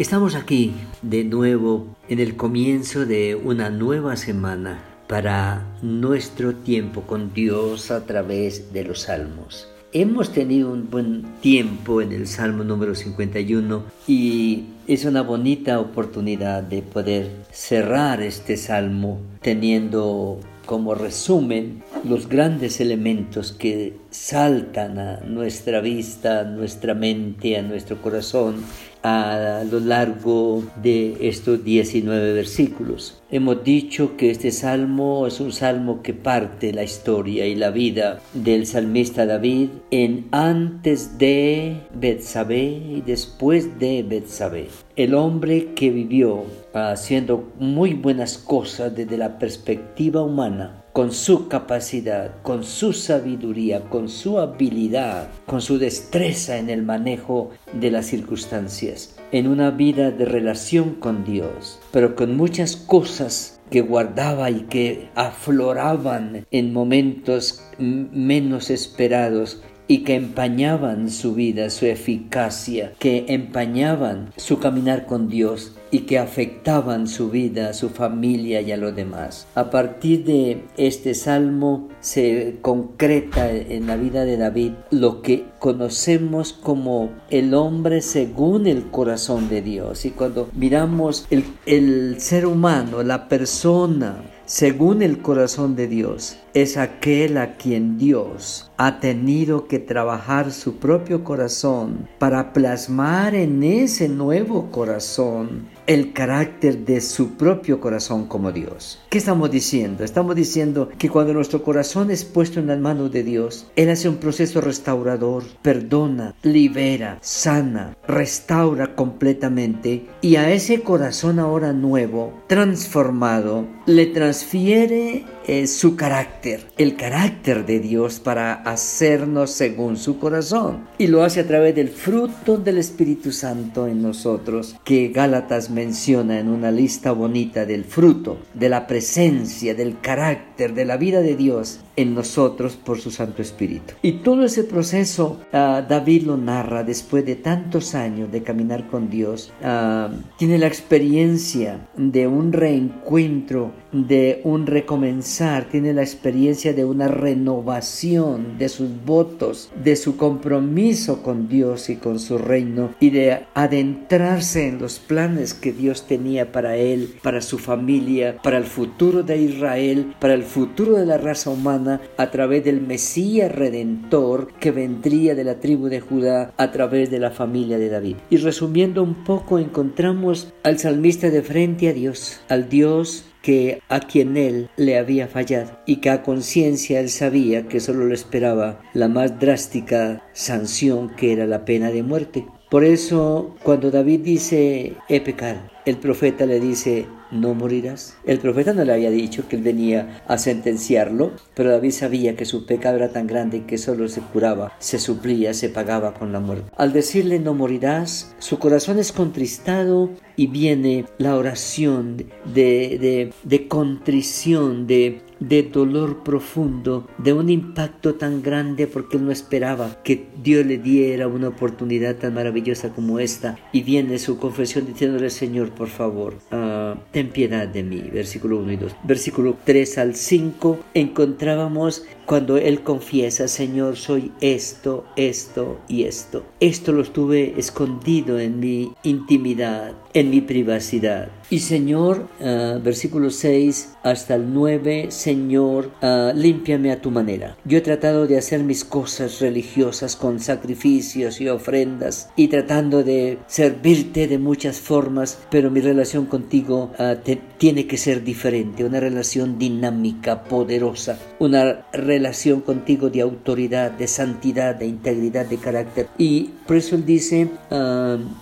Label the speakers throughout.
Speaker 1: Estamos aquí de nuevo en el comienzo de una nueva semana para nuestro tiempo con Dios a través de los salmos. Hemos tenido un buen tiempo en el Salmo número 51 y es una bonita oportunidad de poder cerrar este salmo teniendo como resumen los grandes elementos que saltan a nuestra vista, a nuestra mente, a nuestro corazón a lo largo de estos 19 versículos. Hemos dicho que este salmo es un salmo que parte la historia y la vida del salmista David en antes de Betsabé y después de Betsabé. El hombre que vivió haciendo muy buenas cosas desde la perspectiva humana con su capacidad, con su sabiduría, con su habilidad, con su destreza en el manejo de las circunstancias, en una vida de relación con Dios, pero con muchas cosas que guardaba y que afloraban en momentos menos esperados y que empañaban su vida, su eficacia, que empañaban su caminar con Dios y que afectaban su vida, su familia y a los demás. A partir de este salmo se concreta en la vida de David lo que conocemos como el hombre según el corazón de Dios. Y cuando miramos el, el ser humano, la persona, según el corazón de Dios, es aquel a quien Dios ha tenido que trabajar su propio corazón para plasmar en ese nuevo corazón el carácter de su propio corazón como Dios. ¿Qué estamos diciendo? Estamos diciendo que cuando nuestro corazón es puesto en las manos de Dios, Él hace un proceso restaurador, perdona, libera, sana, restaura completamente y a ese corazón ahora nuevo, transformado, le transfiere eh, su carácter, el carácter de Dios para hacernos según su corazón. Y lo hace a través del fruto del Espíritu Santo en nosotros, que Gálatas menciona en una lista bonita del fruto, de la presencia, del carácter, de la vida de Dios en nosotros por su Santo Espíritu. Y todo ese proceso ah, David lo narra después de tantos años de caminar con Dios. Ah, tiene la experiencia de un reencuentro, de un recomenzar, tiene la experiencia de una renovación de sus votos, de su compromiso con Dios y con su reino y de adentrarse en los planes que Dios tenía para él, para su familia, para el futuro de Israel, para el futuro de la raza humana a través del Mesías Redentor que vendría de la tribu de Judá a través de la familia de David. Y resumiendo un poco, encontramos al salmista de frente a Dios, al Dios que a quien él le había fallado y que a conciencia él sabía que solo le esperaba la más drástica sanción que era la pena de muerte. Por eso cuando David dice he pecado, el profeta le dice no morirás. El profeta no le había dicho que él venía a sentenciarlo, pero David sabía que su pecado era tan grande que solo se curaba, se suplía, se pagaba con la muerte. Al decirle no morirás, su corazón es contristado y viene la oración de, de, contrición, de de dolor profundo, de un impacto tan grande porque él no esperaba que Dios le diera una oportunidad tan maravillosa como esta. Y viene su confesión diciéndole, Señor, por favor, uh, ten piedad de mí. Versículo 1 y 2. Versículo 3 al 5 encontrábamos cuando él confiesa, Señor, soy esto, esto y esto. Esto lo estuve escondido en mi intimidad, en mi privacidad. Y Señor, uh, versículo 6 hasta el 9, Señor, uh, límpiame a tu manera. Yo he tratado de hacer mis cosas religiosas con sacrificios y ofrendas y tratando de servirte de muchas formas, pero mi relación contigo uh, tiene que ser diferente, una relación dinámica, poderosa, una relación contigo de autoridad, de santidad, de integridad, de carácter. Y por eso él dice,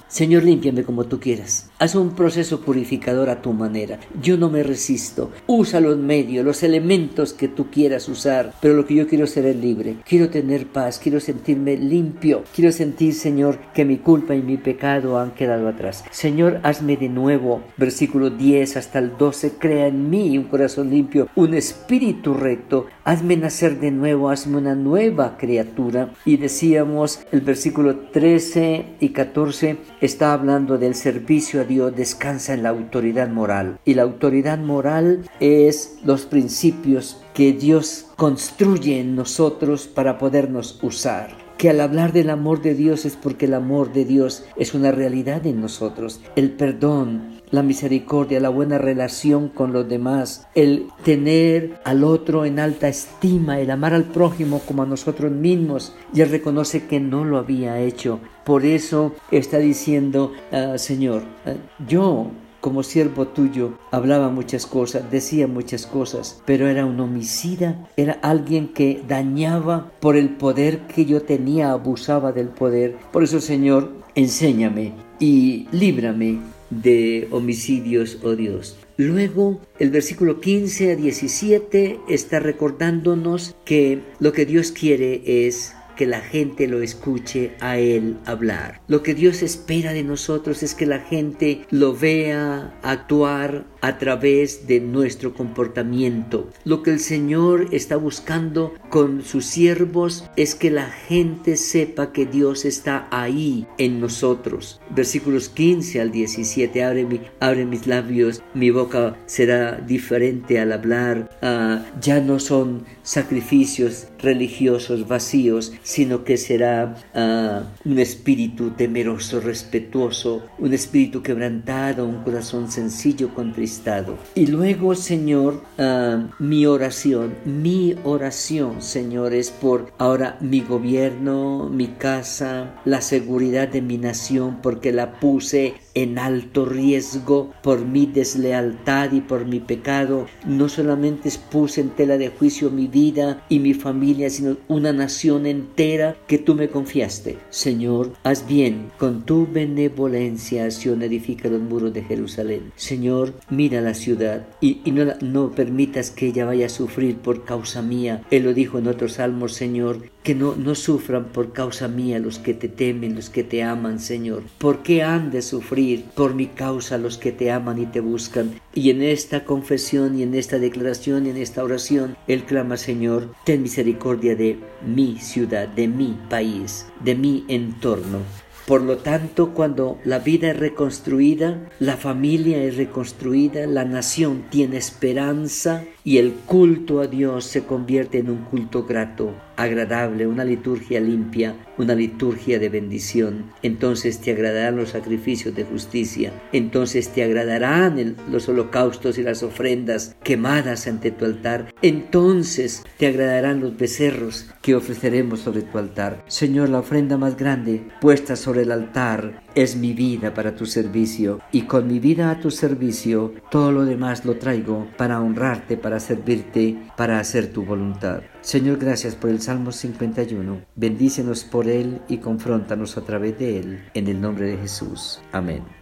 Speaker 1: Señor, límpiame como tú quieras. Haz un proceso purificador a tu manera. Yo no me resisto. Usa los medios, los elementos que tú quieras usar. Pero lo que yo quiero ser es libre. Quiero tener paz. Quiero sentirme limpio. Quiero sentir, Señor, que mi culpa y mi pecado han quedado atrás. Señor, hazme de nuevo. Versículo versículo 10 hasta el 12, crea en mí un corazón limpio, un espíritu recto, hazme nacer de nuevo, hazme una nueva criatura. Y decíamos, el versículo 13 y 14 está hablando del servicio a Dios, descansa en la autoridad moral. Y la autoridad moral es los principios que Dios construye en nosotros para podernos usar que al hablar del amor de Dios es porque el amor de Dios es una realidad en nosotros. El perdón, la misericordia, la buena relación con los demás, el tener al otro en alta estima, el amar al prójimo como a nosotros mismos. Y él reconoce que no lo había hecho. Por eso está diciendo, ah, Señor, ah, yo como siervo tuyo, hablaba muchas cosas, decía muchas cosas, pero era un homicida, era alguien que dañaba por el poder que yo tenía, abusaba del poder. Por eso, Señor, enséñame y líbrame de homicidios, oh Dios. Luego, el versículo 15 a 17 está recordándonos que lo que Dios quiere es que la gente lo escuche a Él hablar. Lo que Dios espera de nosotros es que la gente lo vea actuar a través de nuestro comportamiento. Lo que el Señor está buscando con sus siervos es que la gente sepa que Dios está ahí en nosotros. Versículos 15 al 17, abre, abre mis labios, mi boca será diferente al hablar. Ah, ya no son sacrificios religiosos vacíos, sino que será ah, un espíritu temeroso, respetuoso, un espíritu quebrantado, un corazón sencillo, contristado y luego, Señor, ah, mi oración, mi oración, Señor, es por ahora mi gobierno, mi casa, la seguridad de mi nación, porque la puse en alto riesgo por mi deslealtad y por mi pecado. No solamente puse en tela de juicio mi vida y mi familia, sino una nación entera que tú me confiaste. Señor, haz bien, con tu benevolencia, Sion edifica los muros de Jerusalén. Señor, mira la ciudad y, no, no permitas que ella vaya a sufrir por causa mía. Él lo dijo en otros salmos, Señor, que no, sufran por causa mía los que te temen, los que te aman, Señor. ¿Por qué han de sufrir por mi causa los que te aman y te buscan? Y en esta confesión y en esta declaración y en esta oración, Él clama, Señor, ten misericordia de mi ciudad, de mi país, de mi entorno. Por lo tanto, cuando la vida es reconstruida, la familia es reconstruida, la nación tiene esperanza y el culto a Dios se convierte en un culto grato agradable, una liturgia limpia, una liturgia de bendición. Entonces te agradarán los sacrificios de justicia, entonces te agradarán los holocaustos y las ofrendas quemadas ante tu altar, entonces te agradarán los becerros que ofreceremos sobre tu altar. Señor, la ofrenda más grande puesta sobre el altar es mi vida para tu servicio y con mi vida a tu servicio todo lo demás lo traigo para honrarte, para servirte, para hacer tu voluntad. Señor, gracias por el Salmo 51. Bendícenos por él y confróntanos a través de él. En el nombre de Jesús. Amén.